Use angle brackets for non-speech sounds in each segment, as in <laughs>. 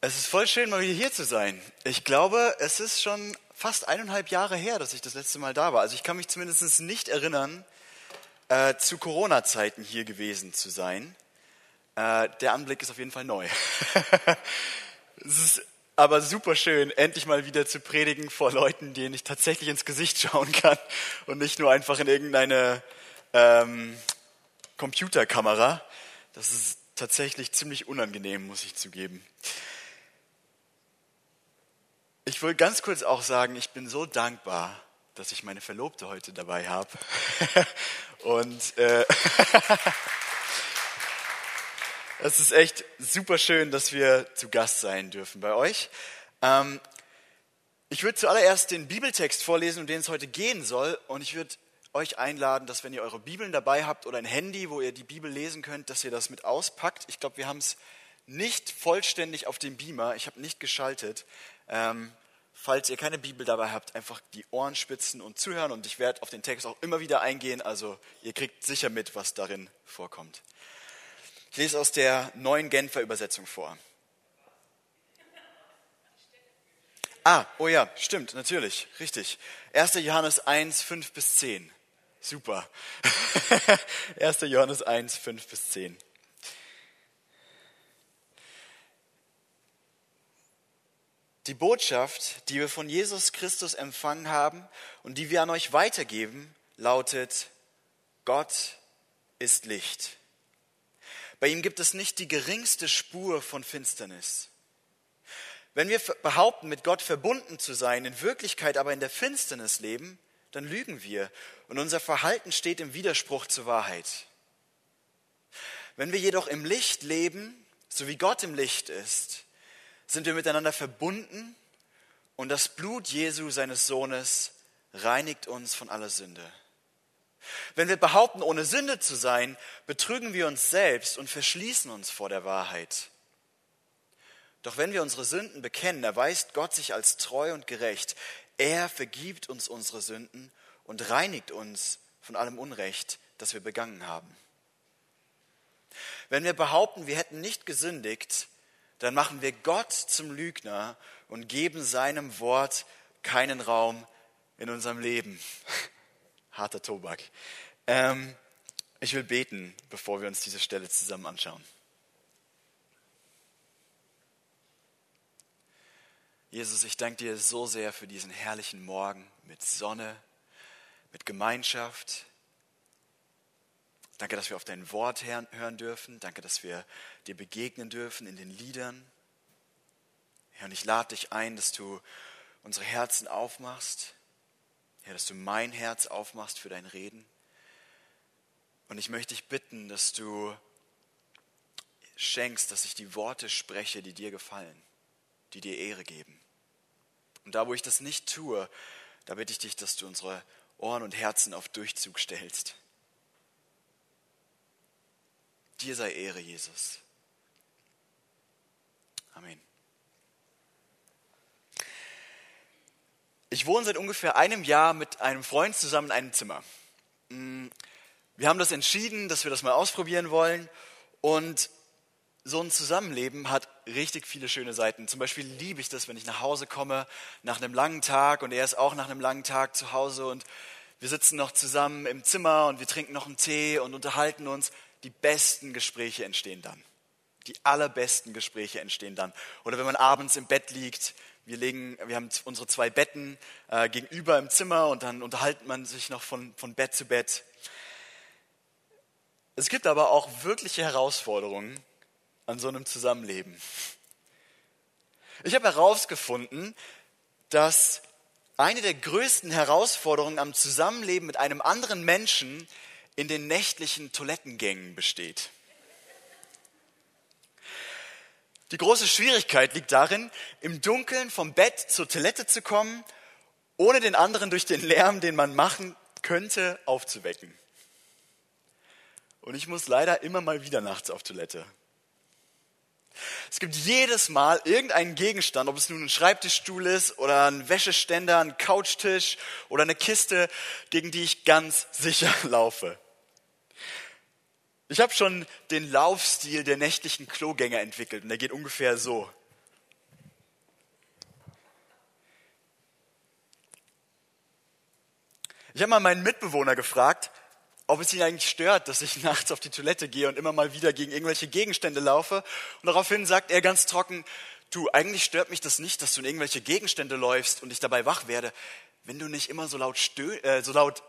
Es ist voll schön, mal wieder hier zu sein. Ich glaube, es ist schon fast eineinhalb Jahre her, dass ich das letzte Mal da war. Also ich kann mich zumindest nicht erinnern, äh, zu Corona-Zeiten hier gewesen zu sein. Äh, der Anblick ist auf jeden Fall neu. <laughs> es ist aber super schön, endlich mal wieder zu predigen vor Leuten, denen ich tatsächlich ins Gesicht schauen kann und nicht nur einfach in irgendeine ähm, Computerkamera. Das ist tatsächlich ziemlich unangenehm, muss ich zugeben. Ich will ganz kurz auch sagen, ich bin so dankbar, dass ich meine Verlobte heute dabei habe. <laughs> Und äh, <laughs> es ist echt super schön, dass wir zu Gast sein dürfen bei euch. Ähm, ich würde zuallererst den Bibeltext vorlesen, um den es heute gehen soll. Und ich würde euch einladen, dass wenn ihr eure Bibeln dabei habt oder ein Handy, wo ihr die Bibel lesen könnt, dass ihr das mit auspackt. Ich glaube, wir haben es nicht vollständig auf dem Beamer. Ich habe nicht geschaltet. Ähm, falls ihr keine Bibel dabei habt, einfach die Ohren spitzen und zuhören. Und ich werde auf den Text auch immer wieder eingehen. Also ihr kriegt sicher mit, was darin vorkommt. Ich lese aus der neuen Genfer Übersetzung vor. Ah, oh ja, stimmt, natürlich, richtig. 1. Johannes 1, 5 bis 10. Super. <laughs> 1. Johannes 1, 5 bis 10. Die Botschaft, die wir von Jesus Christus empfangen haben und die wir an euch weitergeben, lautet, Gott ist Licht. Bei ihm gibt es nicht die geringste Spur von Finsternis. Wenn wir behaupten, mit Gott verbunden zu sein, in Wirklichkeit aber in der Finsternis leben, dann lügen wir und unser Verhalten steht im Widerspruch zur Wahrheit. Wenn wir jedoch im Licht leben, so wie Gott im Licht ist, sind wir miteinander verbunden und das Blut Jesu, seines Sohnes, reinigt uns von aller Sünde. Wenn wir behaupten, ohne Sünde zu sein, betrügen wir uns selbst und verschließen uns vor der Wahrheit. Doch wenn wir unsere Sünden bekennen, erweist Gott sich als treu und gerecht. Er vergibt uns unsere Sünden und reinigt uns von allem Unrecht, das wir begangen haben. Wenn wir behaupten, wir hätten nicht gesündigt, dann machen wir Gott zum Lügner und geben seinem Wort keinen Raum in unserem Leben. <laughs> Harter Tobak. Ähm, ich will beten, bevor wir uns diese Stelle zusammen anschauen. Jesus, ich danke dir so sehr für diesen herrlichen Morgen mit Sonne, mit Gemeinschaft. Danke, dass wir auf dein Wort hören dürfen. Danke, dass wir dir begegnen dürfen in den Liedern. Herr, und ich lade dich ein, dass du unsere Herzen aufmachst. Herr, dass du mein Herz aufmachst für dein Reden. Und ich möchte dich bitten, dass du schenkst, dass ich die Worte spreche, die dir gefallen, die dir Ehre geben. Und da, wo ich das nicht tue, da bitte ich dich, dass du unsere Ohren und Herzen auf Durchzug stellst. Dir sei Ehre, Jesus. Amen. Ich wohne seit ungefähr einem Jahr mit einem Freund zusammen in einem Zimmer. Mm, wir haben das entschieden, dass wir das mal ausprobieren wollen. Und so ein Zusammenleben hat richtig viele schöne Seiten. Zum Beispiel liebe ich das, wenn ich nach Hause komme nach einem langen Tag und er ist auch nach einem langen Tag zu Hause und wir sitzen noch zusammen im Zimmer und wir trinken noch einen Tee und unterhalten uns die besten Gespräche entstehen dann. Die allerbesten Gespräche entstehen dann. Oder wenn man abends im Bett liegt, wir, legen, wir haben unsere zwei Betten äh, gegenüber im Zimmer und dann unterhalten man sich noch von, von Bett zu Bett. Es gibt aber auch wirkliche Herausforderungen an so einem Zusammenleben. Ich habe herausgefunden, dass eine der größten Herausforderungen am Zusammenleben mit einem anderen Menschen in den nächtlichen Toilettengängen besteht. Die große Schwierigkeit liegt darin, im Dunkeln vom Bett zur Toilette zu kommen, ohne den anderen durch den Lärm, den man machen könnte, aufzuwecken. Und ich muss leider immer mal wieder nachts auf Toilette. Es gibt jedes Mal irgendeinen Gegenstand, ob es nun ein Schreibtischstuhl ist oder ein Wäscheständer, ein Couchtisch oder eine Kiste, gegen die ich ganz sicher <laughs> laufe. Ich habe schon den Laufstil der nächtlichen Klogänger entwickelt und der geht ungefähr so. Ich habe mal meinen Mitbewohner gefragt, ob es ihn eigentlich stört, dass ich <laughs> nachts auf die Toilette gehe und immer mal wieder gegen irgendwelche Gegenstände laufe. Und daraufhin sagt er ganz trocken, du, eigentlich stört mich das nicht, dass du in irgendwelche Gegenstände läufst und ich dabei wach werde, wenn du nicht immer so laut, stö äh, so laut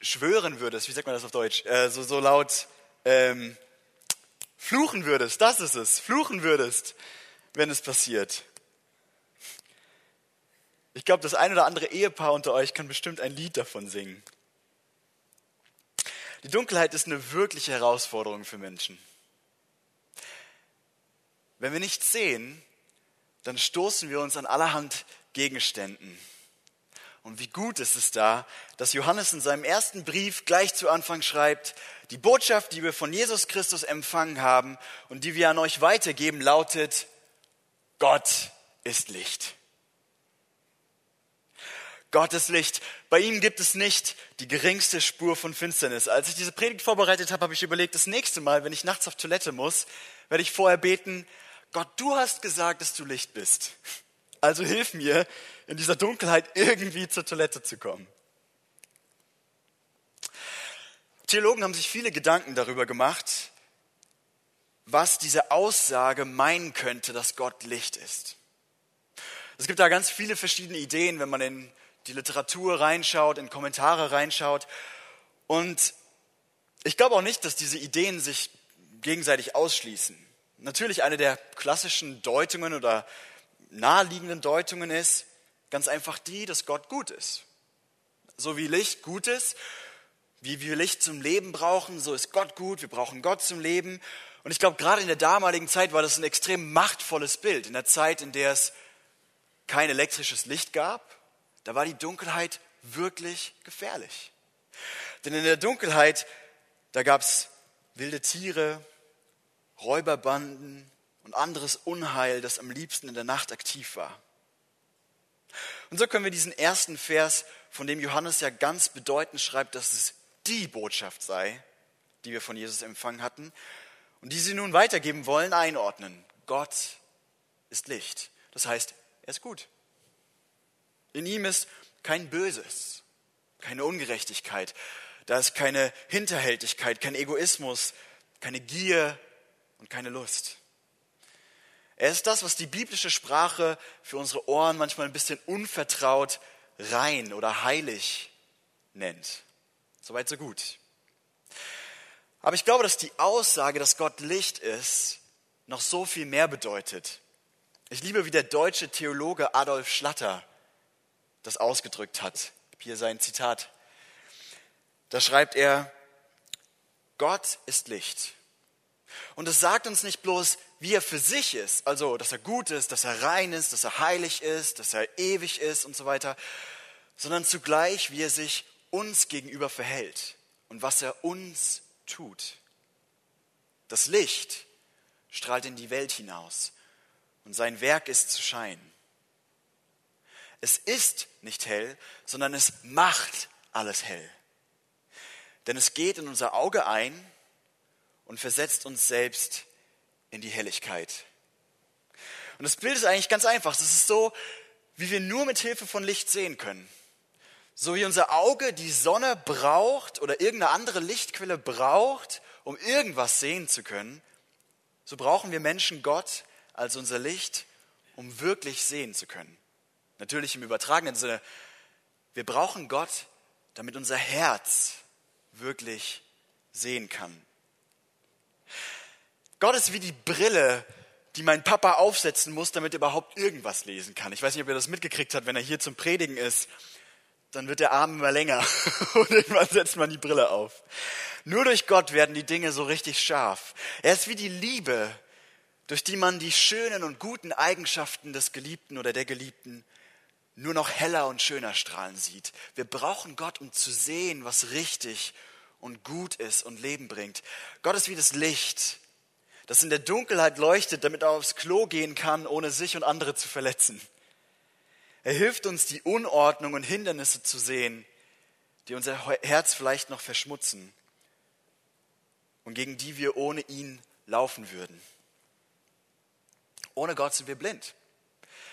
schwören würdest, wie sagt man das auf Deutsch, äh, so, so laut ähm, fluchen würdest, das ist es, fluchen würdest, wenn es passiert. Ich glaube, das ein oder andere Ehepaar unter euch kann bestimmt ein Lied davon singen. Die Dunkelheit ist eine wirkliche Herausforderung für Menschen. Wenn wir nichts sehen, dann stoßen wir uns an allerhand Gegenständen. Und wie gut ist es da, dass Johannes in seinem ersten Brief gleich zu Anfang schreibt, die Botschaft, die wir von Jesus Christus empfangen haben und die wir an euch weitergeben, lautet, Gott ist Licht. Gottes Licht. Bei ihm gibt es nicht die geringste Spur von Finsternis. Als ich diese Predigt vorbereitet habe, habe ich überlegt, das nächste Mal, wenn ich nachts auf Toilette muss, werde ich vorher beten, Gott, du hast gesagt, dass du Licht bist. Also hilf mir, in dieser Dunkelheit irgendwie zur Toilette zu kommen. Theologen haben sich viele Gedanken darüber gemacht, was diese Aussage meinen könnte, dass Gott Licht ist. Es gibt da ganz viele verschiedene Ideen, wenn man in die Literatur reinschaut, in Kommentare reinschaut. Und ich glaube auch nicht, dass diese Ideen sich gegenseitig ausschließen. Natürlich eine der klassischen Deutungen oder naheliegenden Deutungen ist ganz einfach die, dass Gott gut ist. So wie Licht gut ist, wie wir Licht zum Leben brauchen, so ist Gott gut, wir brauchen Gott zum Leben. Und ich glaube, gerade in der damaligen Zeit war das ein extrem machtvolles Bild. In der Zeit, in der es kein elektrisches Licht gab, da war die Dunkelheit wirklich gefährlich. Denn in der Dunkelheit, da gab es wilde Tiere, Räuberbanden und anderes Unheil, das am liebsten in der Nacht aktiv war. Und so können wir diesen ersten Vers, von dem Johannes ja ganz bedeutend schreibt, dass es die Botschaft sei, die wir von Jesus empfangen hatten und die sie nun weitergeben wollen, einordnen. Gott ist Licht. Das heißt, er ist gut. In ihm ist kein Böses, keine Ungerechtigkeit, da ist keine Hinterhältigkeit, kein Egoismus, keine Gier und keine Lust. Er ist das, was die biblische Sprache für unsere Ohren manchmal ein bisschen unvertraut rein oder heilig nennt. Soweit, so gut. Aber ich glaube, dass die Aussage, dass Gott Licht ist, noch so viel mehr bedeutet. Ich liebe, wie der deutsche Theologe Adolf Schlatter das ausgedrückt hat. Hier sein Zitat. Da schreibt er, Gott ist Licht. Und es sagt uns nicht bloß, wie er für sich ist, also dass er gut ist, dass er rein ist, dass er heilig ist, dass er ewig ist und so weiter, sondern zugleich, wie er sich uns gegenüber verhält und was er uns tut. Das Licht strahlt in die Welt hinaus und sein Werk ist zu scheinen. Es ist nicht hell, sondern es macht alles hell. Denn es geht in unser Auge ein und versetzt uns selbst in die Helligkeit. Und das Bild ist eigentlich ganz einfach. Es ist so, wie wir nur mit Hilfe von Licht sehen können. So wie unser Auge die Sonne braucht oder irgendeine andere Lichtquelle braucht, um irgendwas sehen zu können, so brauchen wir Menschen Gott als unser Licht, um wirklich sehen zu können. Natürlich im übertragenen Sinne. Wir brauchen Gott, damit unser Herz wirklich sehen kann. Gott ist wie die Brille, die mein Papa aufsetzen muss, damit er überhaupt irgendwas lesen kann. Ich weiß nicht, ob ihr das mitgekriegt habt, wenn er hier zum Predigen ist, dann wird der Arm immer länger <laughs> und irgendwann setzt man die Brille auf. Nur durch Gott werden die Dinge so richtig scharf. Er ist wie die Liebe, durch die man die schönen und guten Eigenschaften des Geliebten oder der Geliebten nur noch heller und schöner strahlen sieht. Wir brauchen Gott, um zu sehen, was richtig und gut ist und Leben bringt. Gott ist wie das Licht, das in der Dunkelheit leuchtet, damit er aufs Klo gehen kann, ohne sich und andere zu verletzen. Er hilft uns, die Unordnung und Hindernisse zu sehen, die unser Herz vielleicht noch verschmutzen und gegen die wir ohne ihn laufen würden. Ohne Gott sind wir blind.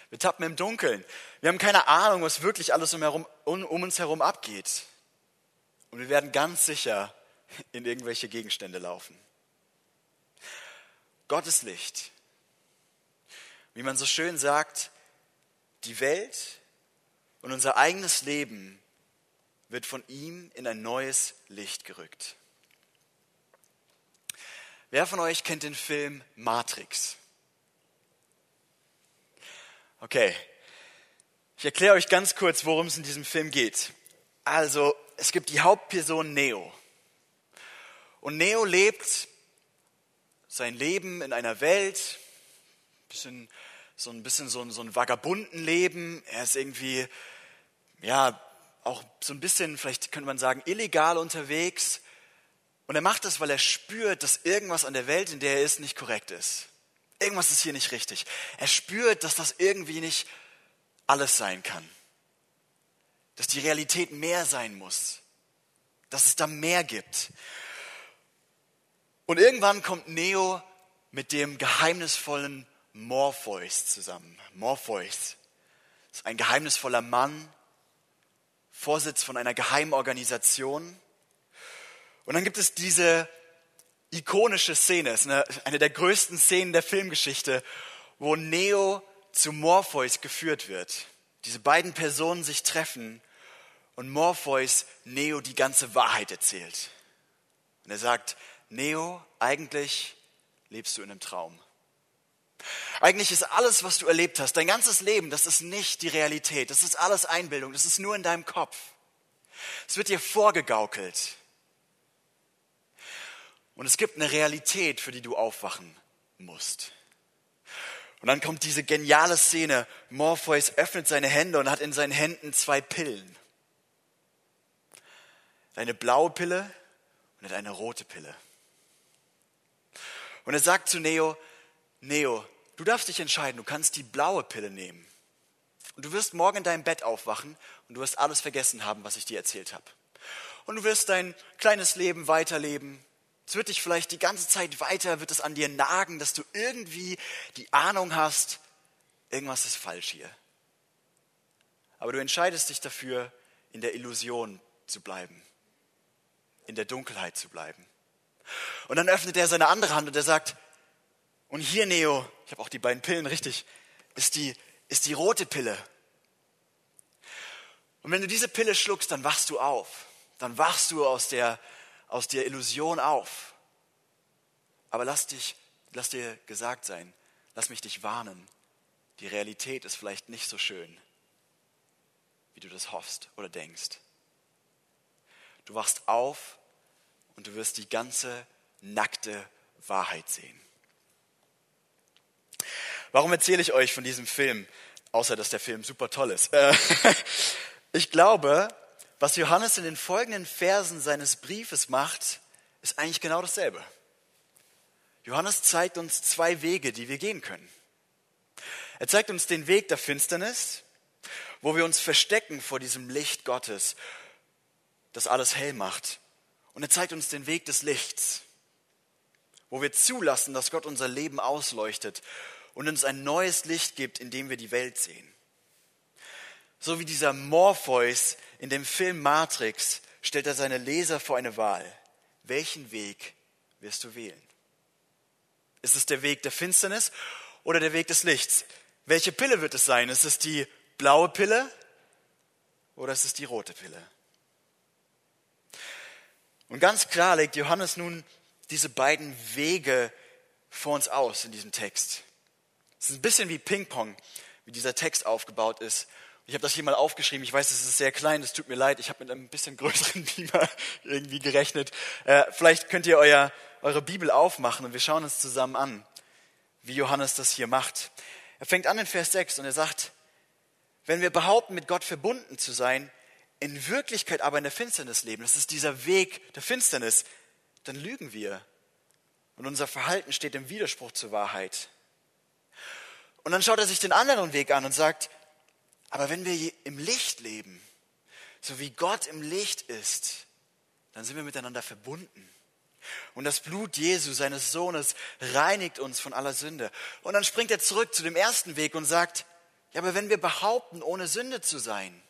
Wir tappen im Dunkeln. Wir haben keine Ahnung, was wirklich alles um, herum, um, um uns herum abgeht. und wir werden ganz sicher in irgendwelche Gegenstände laufen. Gott ist Licht. Wie man so schön sagt, die Welt und unser eigenes Leben wird von ihm in ein neues Licht gerückt. Wer von euch kennt den Film Matrix? Okay, ich erkläre euch ganz kurz, worum es in diesem Film geht. Also, es gibt die Hauptperson Neo. Und Neo lebt sein Leben in einer Welt, bisschen, so ein bisschen so ein, so ein vagabunden Leben. Er ist irgendwie, ja, auch so ein bisschen, vielleicht könnte man sagen, illegal unterwegs. Und er macht das, weil er spürt, dass irgendwas an der Welt, in der er ist, nicht korrekt ist. Irgendwas ist hier nicht richtig. Er spürt, dass das irgendwie nicht alles sein kann. Dass die Realität mehr sein muss. Dass es da mehr gibt. Und irgendwann kommt Neo mit dem geheimnisvollen Morpheus zusammen. Morpheus ist ein geheimnisvoller Mann, Vorsitz von einer Geheimorganisation. Und dann gibt es diese ikonische Szene, ist eine, eine der größten Szenen der Filmgeschichte, wo Neo zu Morpheus geführt wird. Diese beiden Personen sich treffen und Morpheus Neo die ganze Wahrheit erzählt. Und er sagt, Neo, eigentlich lebst du in einem Traum. Eigentlich ist alles, was du erlebt hast, dein ganzes Leben, das ist nicht die Realität. Das ist alles Einbildung. Das ist nur in deinem Kopf. Es wird dir vorgegaukelt. Und es gibt eine Realität, für die du aufwachen musst. Und dann kommt diese geniale Szene. Morpheus öffnet seine Hände und hat in seinen Händen zwei Pillen. Eine blaue Pille und eine rote Pille. Und er sagt zu Neo, Neo, du darfst dich entscheiden, du kannst die blaue Pille nehmen. Und du wirst morgen in deinem Bett aufwachen und du wirst alles vergessen haben, was ich dir erzählt habe. Und du wirst dein kleines Leben weiterleben. Es wird dich vielleicht die ganze Zeit weiter, wird es an dir nagen, dass du irgendwie die Ahnung hast, irgendwas ist falsch hier. Aber du entscheidest dich dafür, in der Illusion zu bleiben, in der Dunkelheit zu bleiben. Und dann öffnet er seine andere Hand und er sagt, und hier, Neo, ich habe auch die beiden Pillen richtig, ist die, ist die rote Pille. Und wenn du diese Pille schluckst, dann wachst du auf. Dann wachst du aus der, aus der Illusion auf. Aber lass dich, lass dir gesagt sein, lass mich dich warnen. Die Realität ist vielleicht nicht so schön, wie du das hoffst oder denkst. Du wachst auf und du wirst die ganze nackte Wahrheit sehen. Warum erzähle ich euch von diesem Film, außer dass der Film super toll ist? Äh, <laughs> ich glaube, was Johannes in den folgenden Versen seines Briefes macht, ist eigentlich genau dasselbe. Johannes zeigt uns zwei Wege, die wir gehen können. Er zeigt uns den Weg der Finsternis, wo wir uns verstecken vor diesem Licht Gottes, das alles hell macht. Und er zeigt uns den Weg des Lichts, wo wir zulassen, dass Gott unser Leben ausleuchtet und uns ein neues Licht gibt, in dem wir die Welt sehen. So wie dieser Morpheus in dem Film Matrix stellt er seine Leser vor eine Wahl. Welchen Weg wirst du wählen? Ist es der Weg der Finsternis oder der Weg des Lichts? Welche Pille wird es sein? Ist es die blaue Pille oder ist es die rote Pille? Und ganz klar legt Johannes nun diese beiden Wege vor uns aus in diesem Text. Es ist ein bisschen wie Ping-Pong, wie dieser Text aufgebaut ist. Ich habe das hier mal aufgeschrieben. Ich weiß, es ist sehr klein, es tut mir leid. Ich habe mit einem bisschen größeren <laughs> Beamer irgendwie gerechnet. Äh, vielleicht könnt ihr euer, eure Bibel aufmachen und wir schauen uns zusammen an, wie Johannes das hier macht. Er fängt an in Vers 6 und er sagt, wenn wir behaupten, mit Gott verbunden zu sein, in Wirklichkeit aber in der Finsternis leben, das ist dieser Weg der Finsternis, dann lügen wir. Und unser Verhalten steht im Widerspruch zur Wahrheit. Und dann schaut er sich den anderen Weg an und sagt, aber wenn wir im Licht leben, so wie Gott im Licht ist, dann sind wir miteinander verbunden. Und das Blut Jesu, seines Sohnes, reinigt uns von aller Sünde. Und dann springt er zurück zu dem ersten Weg und sagt, ja, aber wenn wir behaupten, ohne Sünde zu sein,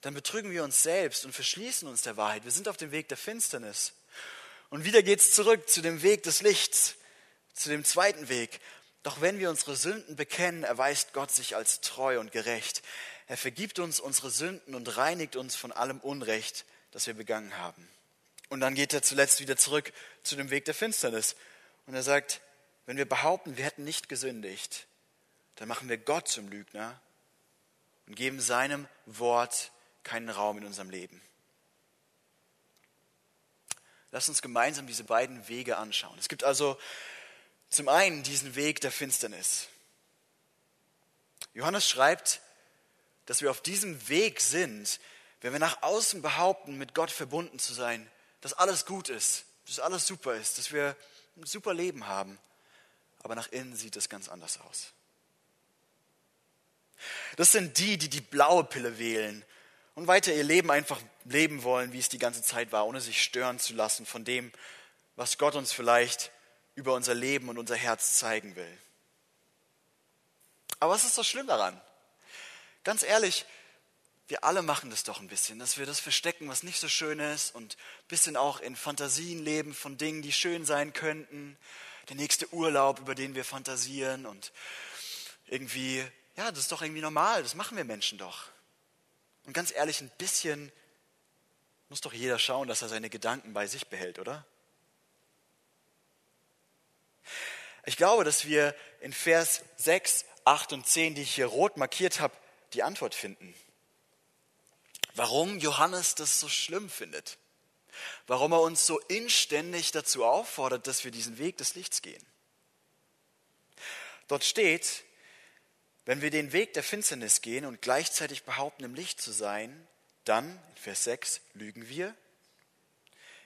dann betrügen wir uns selbst und verschließen uns der Wahrheit. Wir sind auf dem Weg der Finsternis. Und wieder geht es zurück zu dem Weg des Lichts, zu dem zweiten Weg. Doch wenn wir unsere Sünden bekennen, erweist Gott sich als treu und gerecht. Er vergibt uns unsere Sünden und reinigt uns von allem Unrecht, das wir begangen haben. Und dann geht er zuletzt wieder zurück zu dem Weg der Finsternis. Und er sagt, wenn wir behaupten, wir hätten nicht gesündigt, dann machen wir Gott zum Lügner und geben seinem Wort keinen Raum in unserem Leben. Lass uns gemeinsam diese beiden Wege anschauen. Es gibt also zum einen diesen Weg der Finsternis. Johannes schreibt, dass wir auf diesem Weg sind, wenn wir nach außen behaupten, mit Gott verbunden zu sein, dass alles gut ist, dass alles super ist, dass wir ein super Leben haben. Aber nach innen sieht es ganz anders aus. Das sind die, die die blaue Pille wählen und weiter ihr Leben einfach leben wollen, wie es die ganze Zeit war, ohne sich stören zu lassen von dem, was Gott uns vielleicht über unser Leben und unser Herz zeigen will. Aber was ist so schlimm daran? Ganz ehrlich, wir alle machen das doch ein bisschen, dass wir das verstecken, was nicht so schön ist und ein bisschen auch in Fantasien leben von Dingen, die schön sein könnten. Der nächste Urlaub, über den wir fantasieren und irgendwie, ja, das ist doch irgendwie normal, das machen wir Menschen doch. Und ganz ehrlich, ein bisschen muss doch jeder schauen, dass er seine Gedanken bei sich behält, oder? Ich glaube, dass wir in Vers 6, 8 und 10, die ich hier rot markiert habe, die Antwort finden. Warum Johannes das so schlimm findet. Warum er uns so inständig dazu auffordert, dass wir diesen Weg des Lichts gehen. Dort steht, wenn wir den Weg der Finsternis gehen und gleichzeitig behaupten, im Licht zu sein, dann, in Vers 6, lügen wir.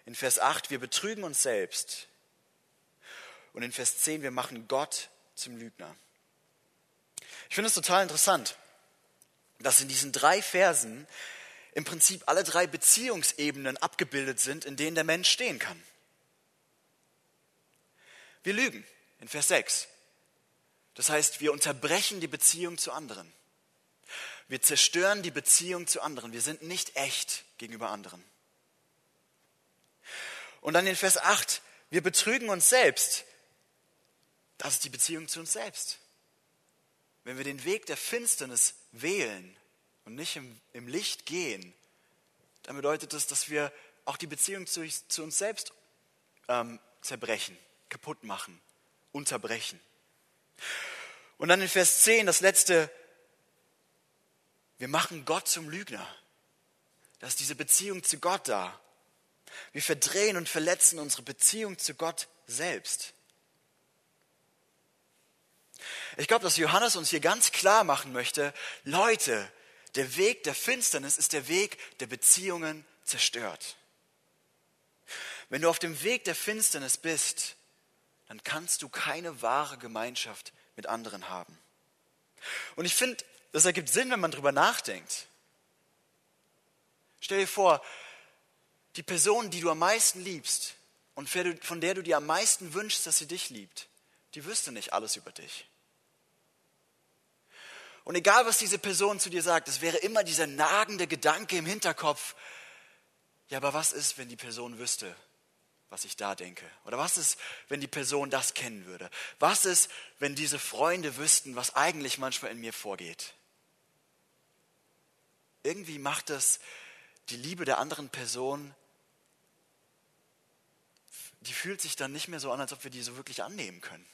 In Vers 8, wir betrügen uns selbst. Und in Vers 10, wir machen Gott zum Lügner. Ich finde es total interessant, dass in diesen drei Versen im Prinzip alle drei Beziehungsebenen abgebildet sind, in denen der Mensch stehen kann. Wir lügen in Vers 6. Das heißt, wir unterbrechen die Beziehung zu anderen. Wir zerstören die Beziehung zu anderen. Wir sind nicht echt gegenüber anderen. Und dann in Vers 8, wir betrügen uns selbst. Das ist die Beziehung zu uns selbst. Wenn wir den Weg der Finsternis wählen und nicht im, im Licht gehen, dann bedeutet das, dass wir auch die Beziehung zu, zu uns selbst ähm, zerbrechen, kaputt machen, unterbrechen. Und dann in Vers 10 das letzte, wir machen Gott zum Lügner. Da ist diese Beziehung zu Gott da. Wir verdrehen und verletzen unsere Beziehung zu Gott selbst. Ich glaube, dass Johannes uns hier ganz klar machen möchte, Leute, der Weg der Finsternis ist der Weg, der Beziehungen zerstört. Wenn du auf dem Weg der Finsternis bist, dann kannst du keine wahre Gemeinschaft mit anderen haben. Und ich finde, das ergibt Sinn, wenn man drüber nachdenkt. Stell dir vor, die Person, die du am meisten liebst und von der du dir am meisten wünschst, dass sie dich liebt, die wüsste nicht alles über dich. Und egal, was diese Person zu dir sagt, es wäre immer dieser nagende Gedanke im Hinterkopf. Ja, aber was ist, wenn die Person wüsste, was ich da denke? Oder was ist, wenn die Person das kennen würde? Was ist, wenn diese Freunde wüssten, was eigentlich manchmal in mir vorgeht? Irgendwie macht das die Liebe der anderen Person, die fühlt sich dann nicht mehr so an, als ob wir die so wirklich annehmen können.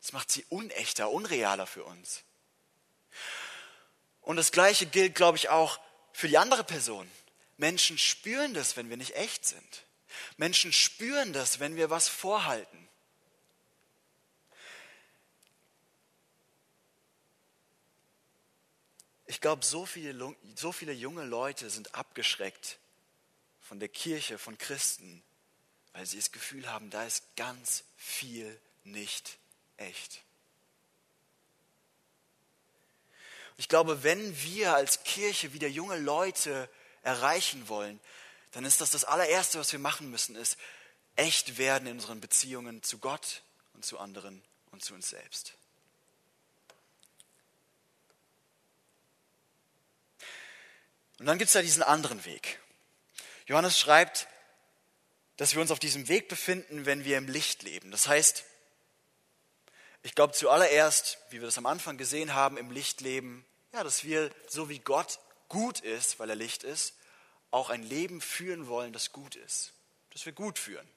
Das macht sie unechter, unrealer für uns. Und das Gleiche gilt, glaube ich, auch für die andere Person. Menschen spüren das, wenn wir nicht echt sind. Menschen spüren das, wenn wir was vorhalten. Ich glaube, so viele, so viele junge Leute sind abgeschreckt von der Kirche, von Christen, weil sie das Gefühl haben, da ist ganz viel nicht echt. Ich glaube, wenn wir als Kirche wieder junge Leute erreichen wollen, dann ist das das allererste, was wir machen müssen, ist echt werden in unseren Beziehungen zu Gott und zu anderen und zu uns selbst. Und dann gibt es ja diesen anderen Weg. Johannes schreibt, dass wir uns auf diesem Weg befinden, wenn wir im Licht leben. Das heißt, ich glaube zuallererst, wie wir das am Anfang gesehen haben, im Licht leben, ja, dass wir, so wie Gott gut ist, weil er Licht ist, auch ein Leben führen wollen, das gut ist. Dass wir gut führen.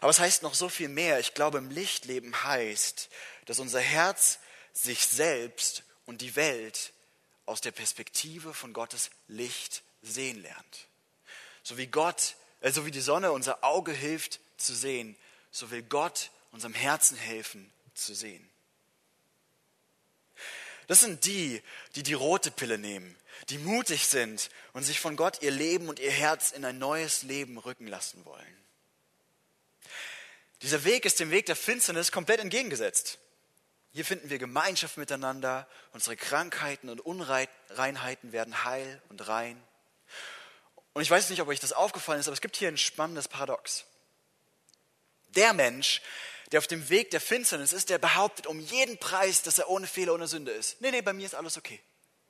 Aber es heißt noch so viel mehr. Ich glaube, im Lichtleben heißt, dass unser Herz sich selbst und die Welt aus der Perspektive von Gottes Licht sehen lernt. So wie Gott, äh, so wie die Sonne unser Auge hilft zu sehen, so will Gott unserem Herzen helfen zu sehen. Das sind die, die die rote Pille nehmen, die mutig sind und sich von Gott ihr Leben und ihr Herz in ein neues Leben rücken lassen wollen. Dieser Weg ist dem Weg der Finsternis komplett entgegengesetzt. Hier finden wir Gemeinschaft miteinander, unsere Krankheiten und Unreinheiten werden heil und rein. Und ich weiß nicht, ob euch das aufgefallen ist, aber es gibt hier ein spannendes Paradox. Der Mensch, der auf dem Weg der Finsternis ist, der behauptet um jeden Preis, dass er ohne Fehler, ohne Sünde ist. Nee, nee, bei mir ist alles okay.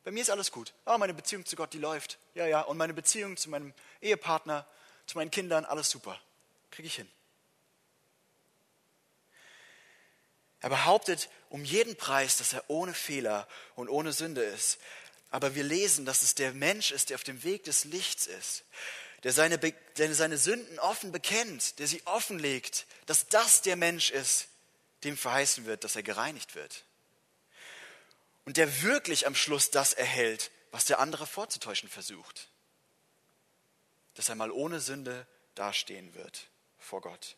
Bei mir ist alles gut. Oh, meine Beziehung zu Gott, die läuft. Ja, ja. Und meine Beziehung zu meinem Ehepartner, zu meinen Kindern, alles super. Kriege ich hin. Er behauptet um jeden Preis, dass er ohne Fehler und ohne Sünde ist. Aber wir lesen, dass es der Mensch ist, der auf dem Weg des Lichts ist, der seine, der seine Sünden offen bekennt, der sie offenlegt, dass das der Mensch ist, dem verheißen wird, dass er gereinigt wird. Und der wirklich am Schluss das erhält, was der andere vorzutäuschen versucht. Dass er mal ohne Sünde dastehen wird vor Gott.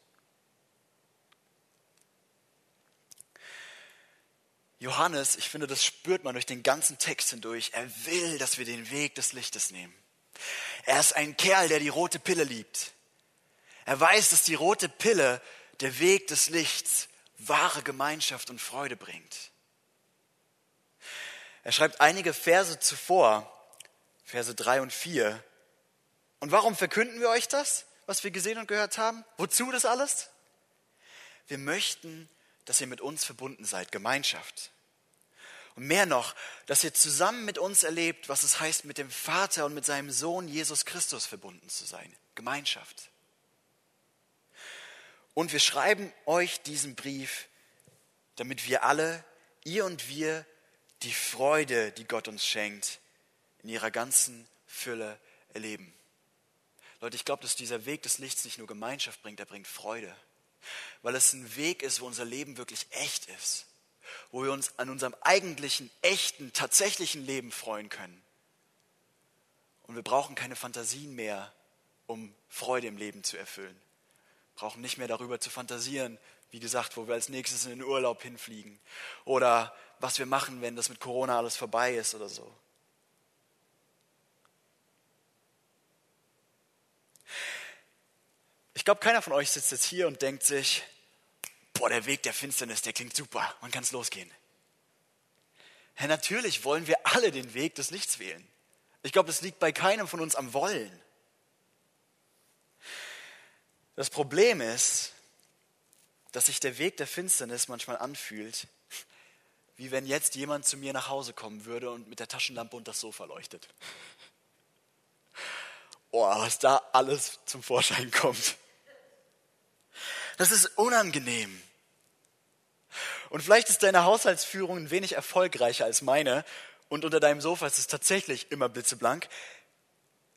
Johannes, ich finde, das spürt man durch den ganzen Text hindurch. Er will, dass wir den Weg des Lichtes nehmen. Er ist ein Kerl, der die rote Pille liebt. Er weiß, dass die rote Pille, der Weg des Lichts, wahre Gemeinschaft und Freude bringt. Er schreibt einige Verse zuvor, Verse drei und vier. Und warum verkünden wir euch das, was wir gesehen und gehört haben? Wozu das alles? Wir möchten, dass ihr mit uns verbunden seid, Gemeinschaft. Und mehr noch, dass ihr zusammen mit uns erlebt, was es heißt, mit dem Vater und mit seinem Sohn Jesus Christus verbunden zu sein. Gemeinschaft. Und wir schreiben euch diesen Brief, damit wir alle, ihr und wir, die Freude, die Gott uns schenkt, in ihrer ganzen Fülle erleben. Leute, ich glaube, dass dieser Weg des Lichts nicht nur Gemeinschaft bringt, er bringt Freude. Weil es ein Weg ist, wo unser Leben wirklich echt ist wo wir uns an unserem eigentlichen, echten, tatsächlichen Leben freuen können. Und wir brauchen keine Fantasien mehr, um Freude im Leben zu erfüllen. Wir brauchen nicht mehr darüber zu fantasieren, wie gesagt, wo wir als nächstes in den Urlaub hinfliegen oder was wir machen, wenn das mit Corona alles vorbei ist oder so. Ich glaube, keiner von euch sitzt jetzt hier und denkt sich, boah, der Weg der Finsternis, der klingt super, man kann es losgehen. Ja, natürlich wollen wir alle den Weg des Lichts wählen. Ich glaube, es liegt bei keinem von uns am Wollen. Das Problem ist, dass sich der Weg der Finsternis manchmal anfühlt, wie wenn jetzt jemand zu mir nach Hause kommen würde und mit der Taschenlampe und das Sofa leuchtet. Oh, was da alles zum Vorschein kommt. Das ist unangenehm. Und vielleicht ist deine Haushaltsführung ein wenig erfolgreicher als meine und unter deinem Sofa ist es tatsächlich immer blitzeblank.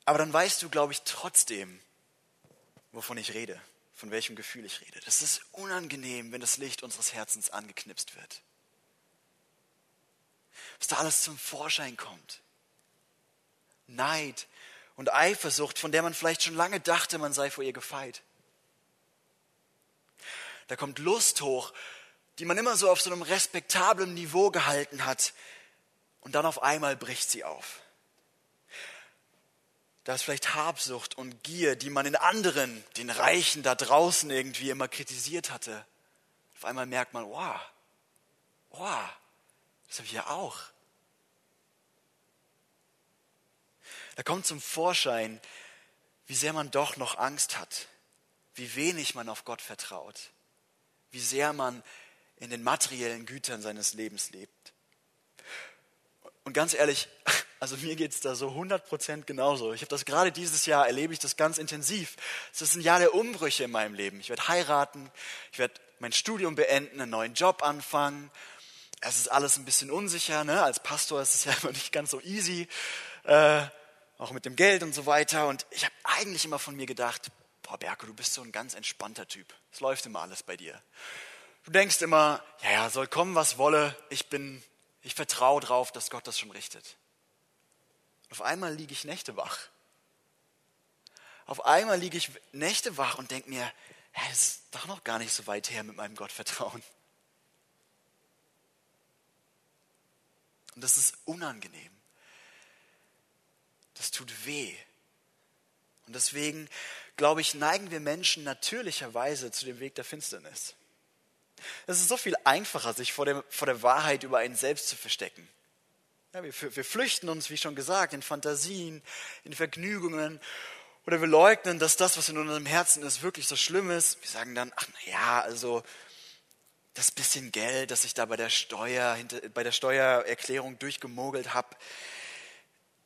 Aber dann weißt du, glaube ich, trotzdem, wovon ich rede, von welchem Gefühl ich rede. Das ist unangenehm, wenn das Licht unseres Herzens angeknipst wird. Was da alles zum Vorschein kommt. Neid und Eifersucht, von der man vielleicht schon lange dachte, man sei vor ihr gefeit. Da kommt Lust hoch, die man immer so auf so einem respektablen Niveau gehalten hat. Und dann auf einmal bricht sie auf. Da ist vielleicht Habsucht und Gier, die man in anderen, den Reichen da draußen irgendwie immer kritisiert hatte. Auf einmal merkt man, wow, wow, das habe ich ja auch. Da kommt zum Vorschein, wie sehr man doch noch Angst hat, wie wenig man auf Gott vertraut, wie sehr man in den materiellen Gütern seines Lebens lebt. Und ganz ehrlich, <laughs> Also mir geht es da so 100% genauso. Ich habe das gerade dieses Jahr, erlebe ich das ganz intensiv. Es ist ein Jahr der Umbrüche in meinem Leben. Ich werde heiraten, ich werde mein Studium beenden, einen neuen Job anfangen. Es ist alles ein bisschen unsicher. Ne? Als Pastor ist es ja <laughs> immer nicht ganz so easy, äh, auch mit dem Geld und so weiter. Und ich habe eigentlich immer von mir gedacht, boah Berko, du bist so ein ganz entspannter Typ. Es läuft immer alles bei dir. Du denkst immer, ja, ja, soll kommen, was wolle. Ich bin, ich vertraue drauf, dass Gott das schon richtet. Auf einmal liege ich Nächte wach. Auf einmal liege ich Nächte wach und denke mir, es ist doch noch gar nicht so weit her mit meinem Gottvertrauen. Und das ist unangenehm. Das tut weh. Und deswegen, glaube ich, neigen wir Menschen natürlicherweise zu dem Weg der Finsternis. Es ist so viel einfacher, sich vor der, vor der Wahrheit über einen selbst zu verstecken. Ja, wir, wir flüchten uns, wie schon gesagt, in Fantasien, in Vergnügungen oder wir leugnen, dass das, was in unserem Herzen ist, wirklich so schlimm ist. Wir sagen dann, ach na ja, also das bisschen Geld, das ich da bei der Steuer, bei der Steuererklärung durchgemogelt habe,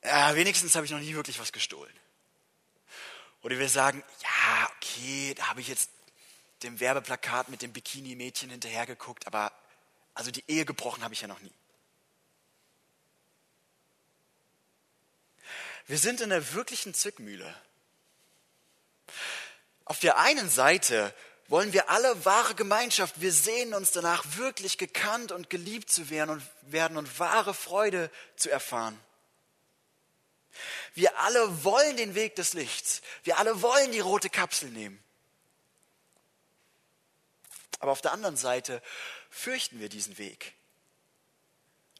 ja, wenigstens habe ich noch nie wirklich was gestohlen. Oder wir sagen, ja, okay, da habe ich jetzt dem Werbeplakat mit dem Bikini-Mädchen hinterhergeguckt, aber also die Ehe gebrochen habe ich ja noch nie. Wir sind in der wirklichen Zwickmühle. Auf der einen Seite wollen wir alle wahre Gemeinschaft. Wir sehnen uns danach, wirklich gekannt und geliebt zu werden und, werden und wahre Freude zu erfahren. Wir alle wollen den Weg des Lichts. Wir alle wollen die rote Kapsel nehmen. Aber auf der anderen Seite fürchten wir diesen Weg.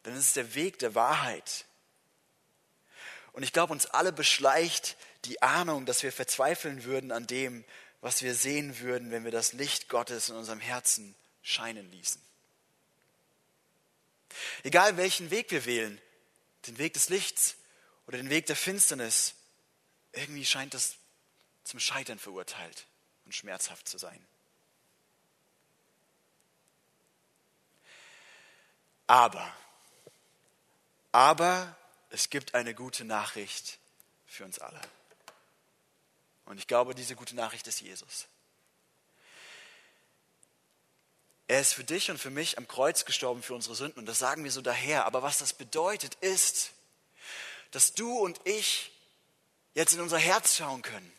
Denn es ist der Weg der Wahrheit. Und ich glaube, uns alle beschleicht die Ahnung, dass wir verzweifeln würden an dem, was wir sehen würden, wenn wir das Licht Gottes in unserem Herzen scheinen ließen. Egal welchen Weg wir wählen, den Weg des Lichts oder den Weg der Finsternis, irgendwie scheint das zum Scheitern verurteilt und schmerzhaft zu sein. Aber, aber es gibt eine gute Nachricht für uns alle. Und ich glaube, diese gute Nachricht ist Jesus. Er ist für dich und für mich am Kreuz gestorben für unsere Sünden. Und das sagen wir so daher. Aber was das bedeutet, ist, dass du und ich jetzt in unser Herz schauen können.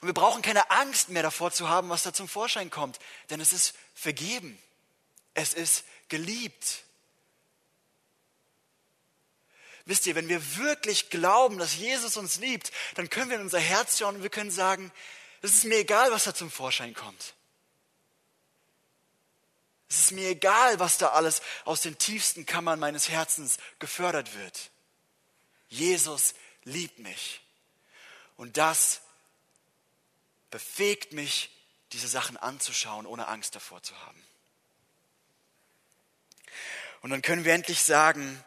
Und wir brauchen keine Angst mehr davor zu haben, was da zum Vorschein kommt. Denn es ist vergeben. Es ist geliebt. Wisst ihr, wenn wir wirklich glauben, dass Jesus uns liebt, dann können wir in unser Herz schauen und wir können sagen, es ist mir egal, was da zum Vorschein kommt. Es ist mir egal, was da alles aus den tiefsten Kammern meines Herzens gefördert wird. Jesus liebt mich. Und das befähigt mich, diese Sachen anzuschauen, ohne Angst davor zu haben. Und dann können wir endlich sagen,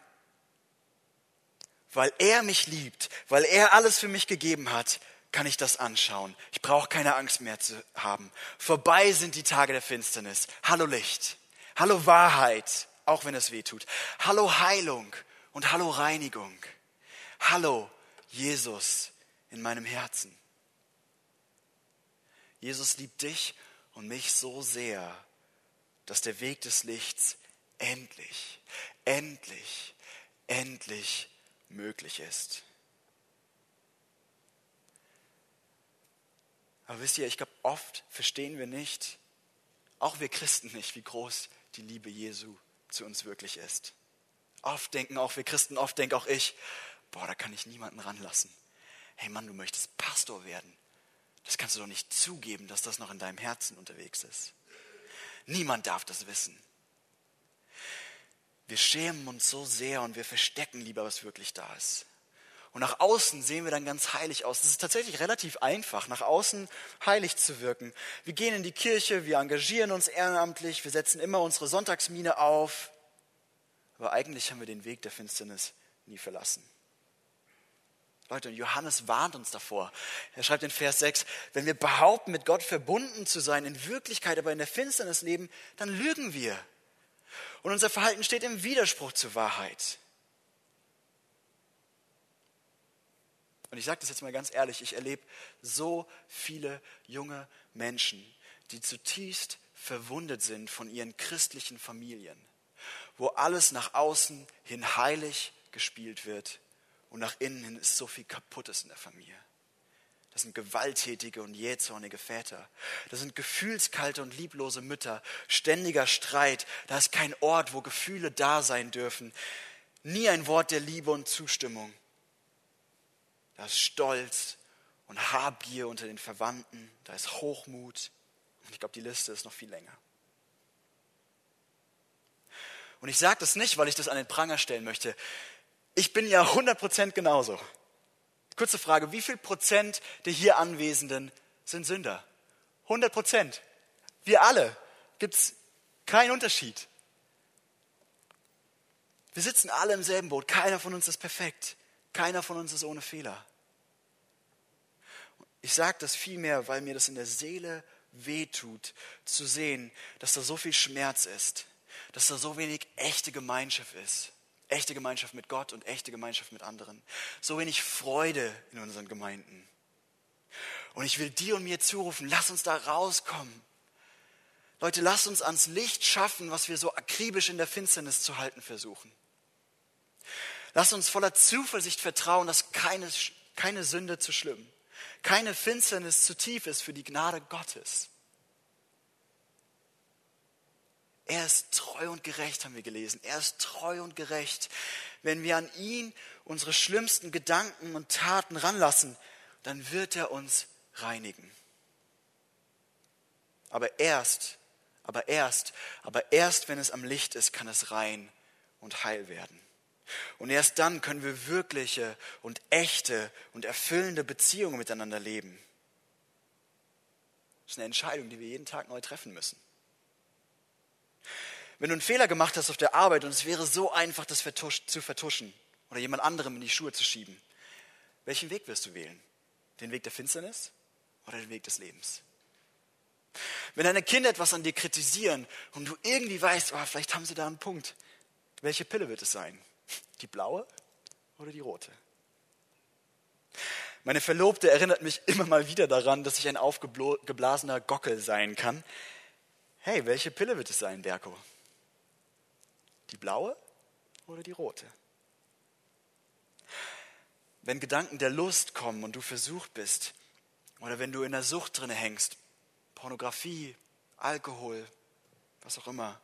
weil er mich liebt, weil er alles für mich gegeben hat, kann ich das anschauen. Ich brauche keine Angst mehr zu haben. Vorbei sind die Tage der Finsternis. Hallo Licht. Hallo Wahrheit, auch wenn es weh tut. Hallo Heilung und hallo Reinigung. Hallo Jesus in meinem Herzen. Jesus liebt dich und mich so sehr, dass der Weg des Lichts endlich, endlich, endlich möglich ist. Aber wisst ihr, ich glaube, oft verstehen wir nicht, auch wir Christen nicht, wie groß die Liebe Jesu zu uns wirklich ist. Oft denken auch wir Christen, oft denke auch ich, boah, da kann ich niemanden ranlassen. Hey Mann, du möchtest Pastor werden. Das kannst du doch nicht zugeben, dass das noch in deinem Herzen unterwegs ist. Niemand darf das wissen. Wir schämen uns so sehr und wir verstecken lieber, was wirklich da ist. Und nach außen sehen wir dann ganz heilig aus. Es ist tatsächlich relativ einfach, nach außen heilig zu wirken. Wir gehen in die Kirche, wir engagieren uns ehrenamtlich, wir setzen immer unsere Sonntagsmine auf. Aber eigentlich haben wir den Weg der Finsternis nie verlassen. Leute, Johannes warnt uns davor. Er schreibt in Vers 6, wenn wir behaupten, mit Gott verbunden zu sein, in Wirklichkeit aber in der Finsternis leben, dann lügen wir und unser Verhalten steht im Widerspruch zur Wahrheit. Und ich sage das jetzt mal ganz ehrlich, ich erlebe so viele junge Menschen, die zutiefst verwundet sind von ihren christlichen Familien, wo alles nach außen hin heilig gespielt wird und nach innen hin ist so viel Kaputtes in der Familie. Das sind gewalttätige und jähzornige Väter. Das sind gefühlskalte und lieblose Mütter. Ständiger Streit. Da ist kein Ort, wo Gefühle da sein dürfen. Nie ein Wort der Liebe und Zustimmung. Da ist Stolz und Habgier unter den Verwandten. Da ist Hochmut. Und ich glaube, die Liste ist noch viel länger. Und ich sage das nicht, weil ich das an den Pranger stellen möchte. Ich bin ja 100% genauso. Kurze Frage, wie viel Prozent der hier Anwesenden sind Sünder? 100 Prozent. Wir alle. Gibt es keinen Unterschied. Wir sitzen alle im selben Boot. Keiner von uns ist perfekt. Keiner von uns ist ohne Fehler. Ich sage das vielmehr, weil mir das in der Seele wehtut, zu sehen, dass da so viel Schmerz ist, dass da so wenig echte Gemeinschaft ist echte Gemeinschaft mit Gott und echte Gemeinschaft mit anderen. So wenig Freude in unseren Gemeinden. Und ich will dir und mir zurufen, lass uns da rauskommen. Leute, lass uns ans Licht schaffen, was wir so akribisch in der Finsternis zu halten versuchen. Lass uns voller Zuversicht vertrauen, dass keine, keine Sünde zu schlimm, keine Finsternis zu tief ist für die Gnade Gottes. Er ist treu und gerecht, haben wir gelesen. Er ist treu und gerecht. Wenn wir an ihn unsere schlimmsten Gedanken und Taten ranlassen, dann wird er uns reinigen. Aber erst, aber erst, aber erst, wenn es am Licht ist, kann es rein und heil werden. Und erst dann können wir wirkliche und echte und erfüllende Beziehungen miteinander leben. Das ist eine Entscheidung, die wir jeden Tag neu treffen müssen. Wenn du einen Fehler gemacht hast auf der Arbeit und es wäre so einfach, das zu vertuschen oder jemand anderem in die Schuhe zu schieben, welchen Weg wirst du wählen? Den Weg der Finsternis oder den Weg des Lebens? Wenn deine Kinder etwas an dir kritisieren und du irgendwie weißt, oh, vielleicht haben sie da einen Punkt, welche Pille wird es sein? Die blaue oder die rote? Meine Verlobte erinnert mich immer mal wieder daran, dass ich ein aufgeblasener Gockel sein kann. Hey, welche Pille wird es sein, Berko? Die blaue oder die rote? Wenn Gedanken der Lust kommen und du versucht bist, oder wenn du in der Sucht drin hängst, Pornografie, Alkohol, was auch immer,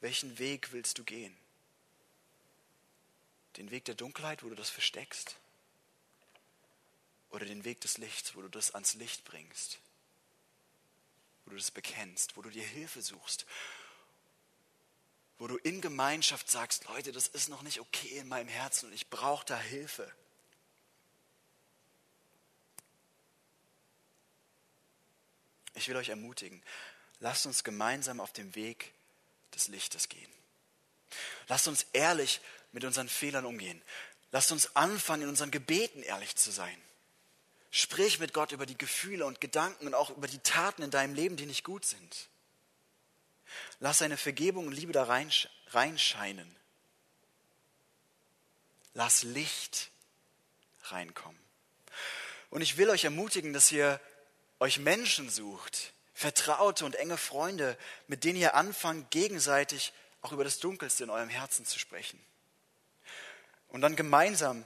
welchen Weg willst du gehen? Den Weg der Dunkelheit, wo du das versteckst? Oder den Weg des Lichts, wo du das ans Licht bringst? Wo du das bekennst, wo du dir Hilfe suchst wo du in Gemeinschaft sagst, Leute, das ist noch nicht okay in meinem Herzen und ich brauche da Hilfe. Ich will euch ermutigen, lasst uns gemeinsam auf dem Weg des Lichtes gehen. Lasst uns ehrlich mit unseren Fehlern umgehen. Lasst uns anfangen, in unseren Gebeten ehrlich zu sein. Sprich mit Gott über die Gefühle und Gedanken und auch über die Taten in deinem Leben, die nicht gut sind. Lass seine Vergebung und Liebe da reinscheinen. Lass Licht reinkommen. Und ich will euch ermutigen, dass ihr euch Menschen sucht, vertraute und enge Freunde, mit denen ihr anfangt, gegenseitig auch über das Dunkelste in eurem Herzen zu sprechen. Und dann gemeinsam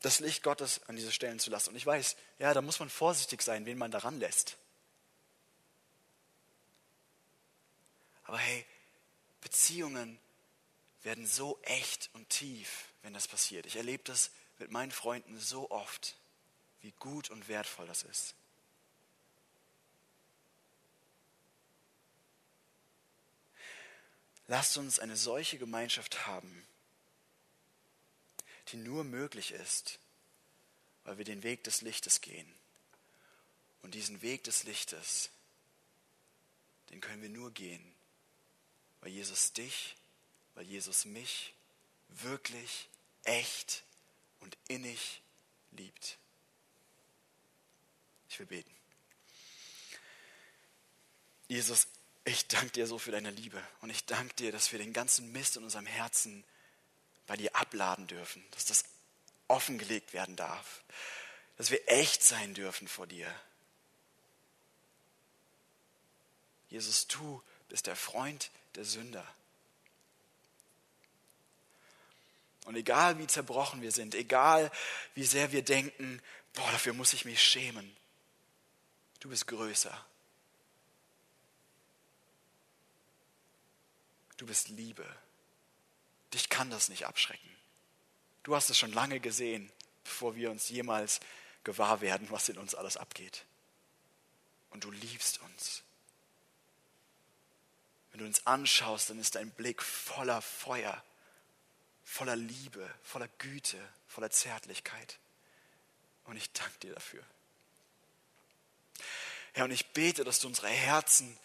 das Licht Gottes an diese Stellen zu lassen. Und ich weiß, ja, da muss man vorsichtig sein, wen man daran lässt. Aber hey, Beziehungen werden so echt und tief, wenn das passiert. Ich erlebe das mit meinen Freunden so oft, wie gut und wertvoll das ist. Lasst uns eine solche Gemeinschaft haben, die nur möglich ist, weil wir den Weg des Lichtes gehen. Und diesen Weg des Lichtes, den können wir nur gehen, weil Jesus dich, weil Jesus mich wirklich echt und innig liebt. Ich will beten. Jesus, ich danke dir so für deine Liebe und ich danke dir, dass wir den ganzen Mist in unserem Herzen bei dir abladen dürfen, dass das offengelegt werden darf. Dass wir echt sein dürfen vor dir. Jesus, du bist der Freund der Sünder. Und egal wie zerbrochen wir sind, egal wie sehr wir denken, boah, dafür muss ich mich schämen, du bist größer. Du bist Liebe. Dich kann das nicht abschrecken. Du hast es schon lange gesehen, bevor wir uns jemals gewahr werden, was in uns alles abgeht. Und du liebst uns. Wenn du uns anschaust, dann ist dein Blick voller Feuer, voller Liebe, voller Güte, voller Zärtlichkeit. Und ich danke dir dafür. Herr, und ich bete, dass du unsere Herzen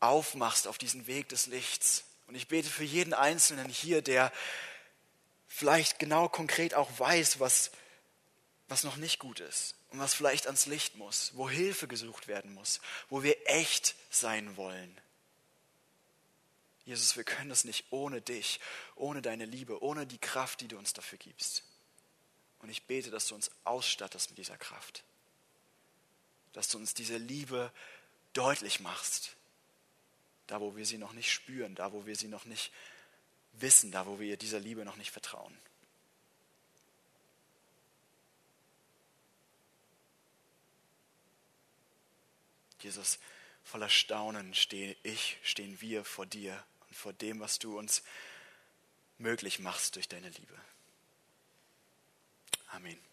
aufmachst auf diesen Weg des Lichts. Und ich bete für jeden Einzelnen hier, der vielleicht genau konkret auch weiß, was, was noch nicht gut ist und was vielleicht ans Licht muss, wo Hilfe gesucht werden muss, wo wir echt sein wollen. Jesus, wir können das nicht ohne dich, ohne deine Liebe, ohne die Kraft, die du uns dafür gibst. Und ich bete, dass du uns ausstattest mit dieser Kraft. Dass du uns diese Liebe deutlich machst. Da, wo wir sie noch nicht spüren, da, wo wir sie noch nicht wissen, da, wo wir dieser Liebe noch nicht vertrauen. Jesus, voller Staunen stehe ich, stehen wir vor dir vor dem, was du uns möglich machst durch deine Liebe. Amen.